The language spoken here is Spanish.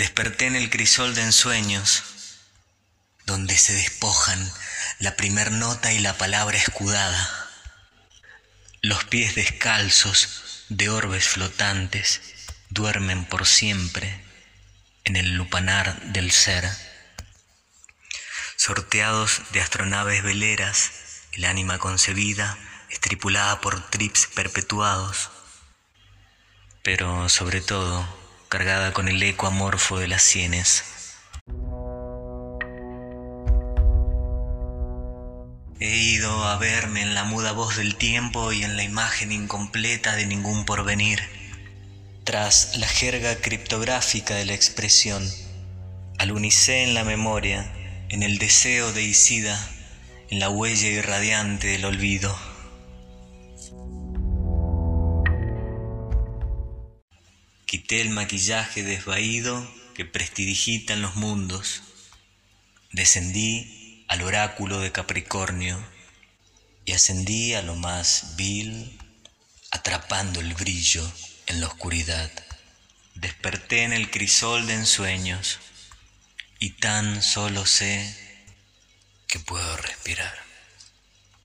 Desperté en el crisol de ensueños, donde se despojan la primer nota y la palabra escudada. Los pies descalzos de orbes flotantes duermen por siempre en el lupanar del ser. Sorteados de astronaves veleras, el ánima concebida es tripulada por trips perpetuados, pero sobre todo cargada con el eco amorfo de las sienes. He ido a verme en la muda voz del tiempo y en la imagen incompleta de ningún porvenir, tras la jerga criptográfica de la expresión, al unicé en la memoria, en el deseo de Isida, en la huella irradiante del olvido. Quité el maquillaje desvaído que prestidigita en los mundos. Descendí al oráculo de Capricornio y ascendí a lo más vil, atrapando el brillo en la oscuridad. Desperté en el crisol de ensueños y tan solo sé que puedo respirar.